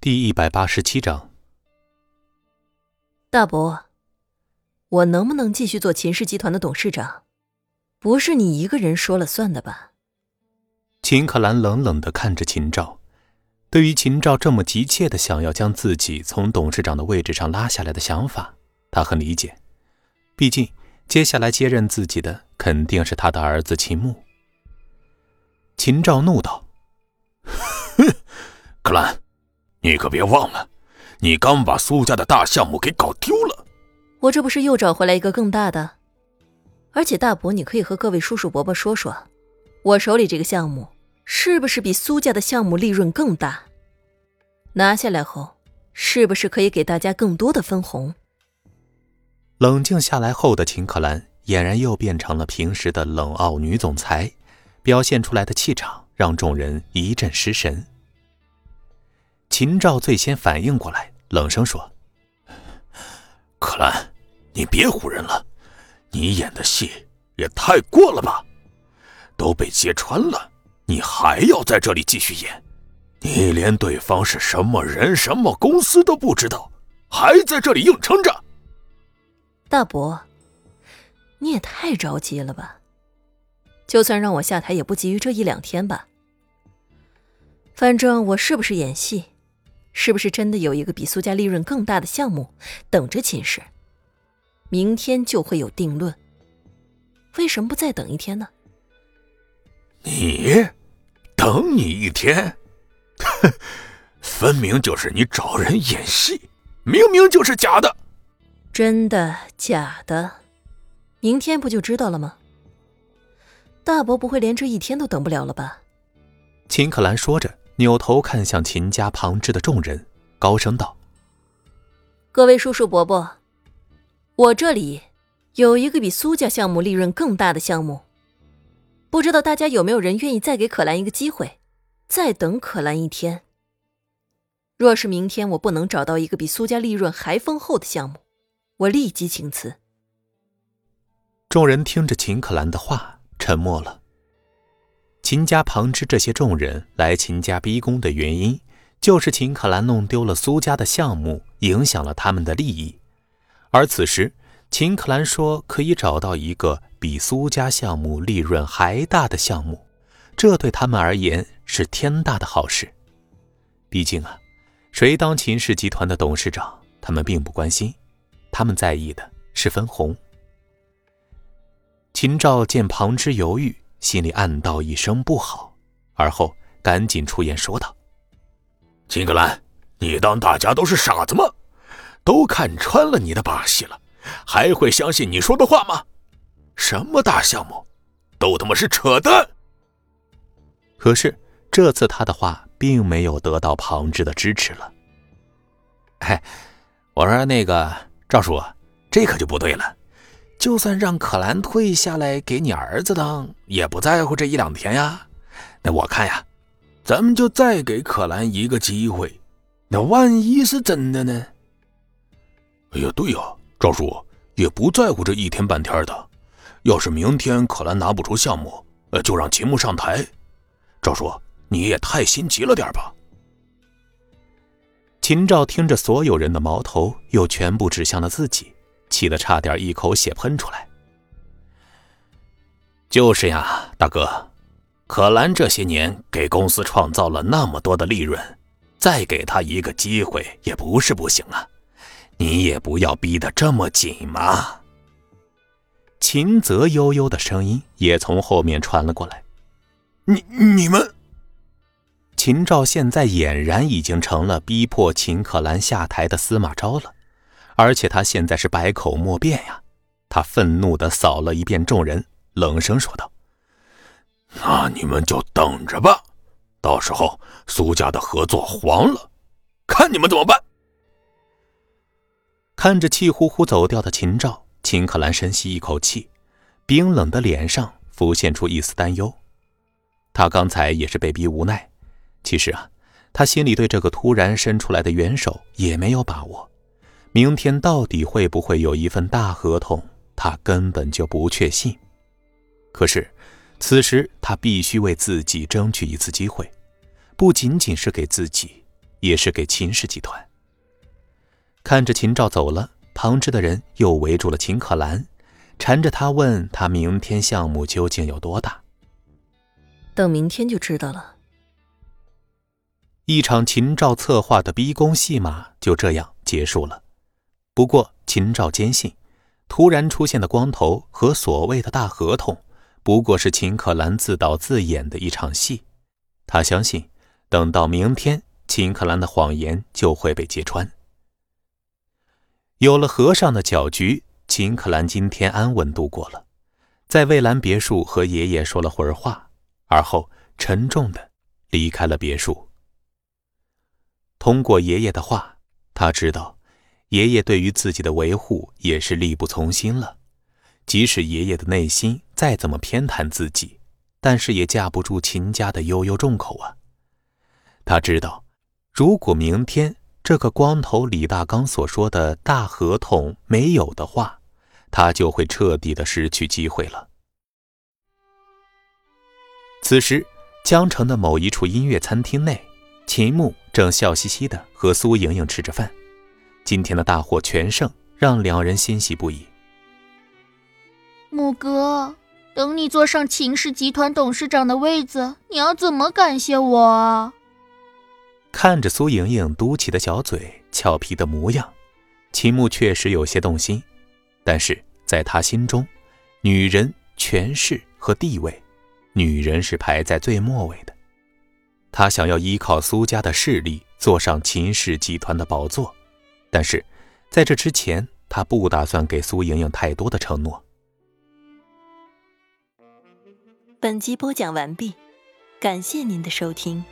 第一百八十七章，大伯，我能不能继续做秦氏集团的董事长？不是你一个人说了算的吧？秦可兰冷冷的看着秦照，对于秦照这么急切的想要将自己从董事长的位置上拉下来的想法，他很理解。毕竟，接下来接任自己的肯定是他的儿子秦牧。秦照怒道：“哼，可兰！”你可别忘了，你刚把苏家的大项目给搞丢了。我这不是又找回来一个更大的？而且大伯，你可以和各位叔叔伯伯说说，我手里这个项目是不是比苏家的项目利润更大？拿下来后，是不是可以给大家更多的分红？冷静下来后的秦可兰俨然又变成了平时的冷傲女总裁，表现出来的气场让众人一阵失神。秦照最先反应过来，冷声说：“可兰，你别唬人了，你演的戏也太过了吧？都被揭穿了，你还要在这里继续演？你连对方是什么人、什么公司都不知道，还在这里硬撑着？大伯，你也太着急了吧？就算让我下台，也不急于这一两天吧。反正我是不是演戏？”是不是真的有一个比苏家利润更大的项目等着秦氏？明天就会有定论。为什么不再等一天呢？你等你一天，分明就是你找人演戏，明明就是假的。真的假的？明天不就知道了吗？大伯不会连这一天都等不了了吧？秦可兰说着。扭头看向秦家旁支的众人，高声道：“各位叔叔伯伯，我这里有一个比苏家项目利润更大的项目，不知道大家有没有人愿意再给可兰一个机会，再等可兰一天？若是明天我不能找到一个比苏家利润还丰厚的项目，我立即请辞。”众人听着秦可兰的话，沉默了。秦家旁支这些众人来秦家逼宫的原因，就是秦可兰弄丢了苏家的项目，影响了他们的利益。而此时，秦可兰说可以找到一个比苏家项目利润还大的项目，这对他们而言是天大的好事。毕竟啊，谁当秦氏集团的董事长，他们并不关心，他们在意的是分红。秦照见旁支犹豫。心里暗道一声不好，而后赶紧出言说道：“金格兰，你当大家都是傻子吗？都看穿了你的把戏了，还会相信你说的话吗？什么大项目，都他妈是扯淡！”可是这次他的话并没有得到旁支的支持了。哎，我说那个赵叔，这可就不对了。就算让可兰退下来给你儿子当，也不在乎这一两天呀。那我看呀，咱们就再给可兰一个机会。那万一是真的呢？哎呀，对呀，赵叔也不在乎这一天半天的。要是明天可兰拿不出项目，呃，就让秦牧上台。赵叔，你也太心急了点吧？秦赵听着所有人的矛头又全部指向了自己。气得差点一口血喷出来。就是呀，大哥，可兰这些年给公司创造了那么多的利润，再给他一个机会也不是不行啊。你也不要逼得这么紧嘛。秦泽悠悠的声音也从后面传了过来：“你你们……”秦照现在俨然已经成了逼迫秦可兰下台的司马昭了。而且他现在是百口莫辩呀！他愤怒的扫了一遍众人，冷声说道：“那你们就等着吧，到时候苏家的合作黄了，看你们怎么办！”看着气呼呼走掉的秦照，秦可兰深吸一口气，冰冷的脸上浮现出一丝担忧。他刚才也是被逼无奈，其实啊，他心里对这个突然伸出来的援手也没有把握。明天到底会不会有一份大合同？他根本就不确信。可是，此时他必须为自己争取一次机会，不仅仅是给自己，也是给秦氏集团。看着秦照走了，旁支的人又围住了秦可兰，缠着他问他明天项目究竟有多大。等明天就知道了。一场秦照策划的逼宫戏码就这样结束了。不过秦照坚信，突然出现的光头和所谓的大合同，不过是秦可兰自导自演的一场戏。他相信，等到明天，秦可兰的谎言就会被揭穿。有了和尚的搅局，秦可兰今天安稳度过了，在蔚蓝别墅和爷爷说了会儿话，而后沉重的离开了别墅。通过爷爷的话，他知道，爷爷对于自己的维护也是力不从心了。即使爷爷的内心再怎么偏袒自己，但是也架不住秦家的悠悠重口啊。他知道，如果明天这个光头李大刚所说的大合同没有的话，他就会彻底的失去机会了。此时，江城的某一处音乐餐厅内。秦牧正笑嘻嘻的和苏莹莹吃着饭，今天的大获全胜让两人欣喜不已。木哥，等你坐上秦氏集团董事长的位子，你要怎么感谢我啊？看着苏莹莹嘟起的小嘴、俏皮的模样，秦牧确实有些动心。但是在他心中，女人、权势和地位，女人是排在最末位的。他想要依靠苏家的势力坐上秦氏集团的宝座，但是在这之前，他不打算给苏莹莹太多的承诺。本集播讲完毕，感谢您的收听。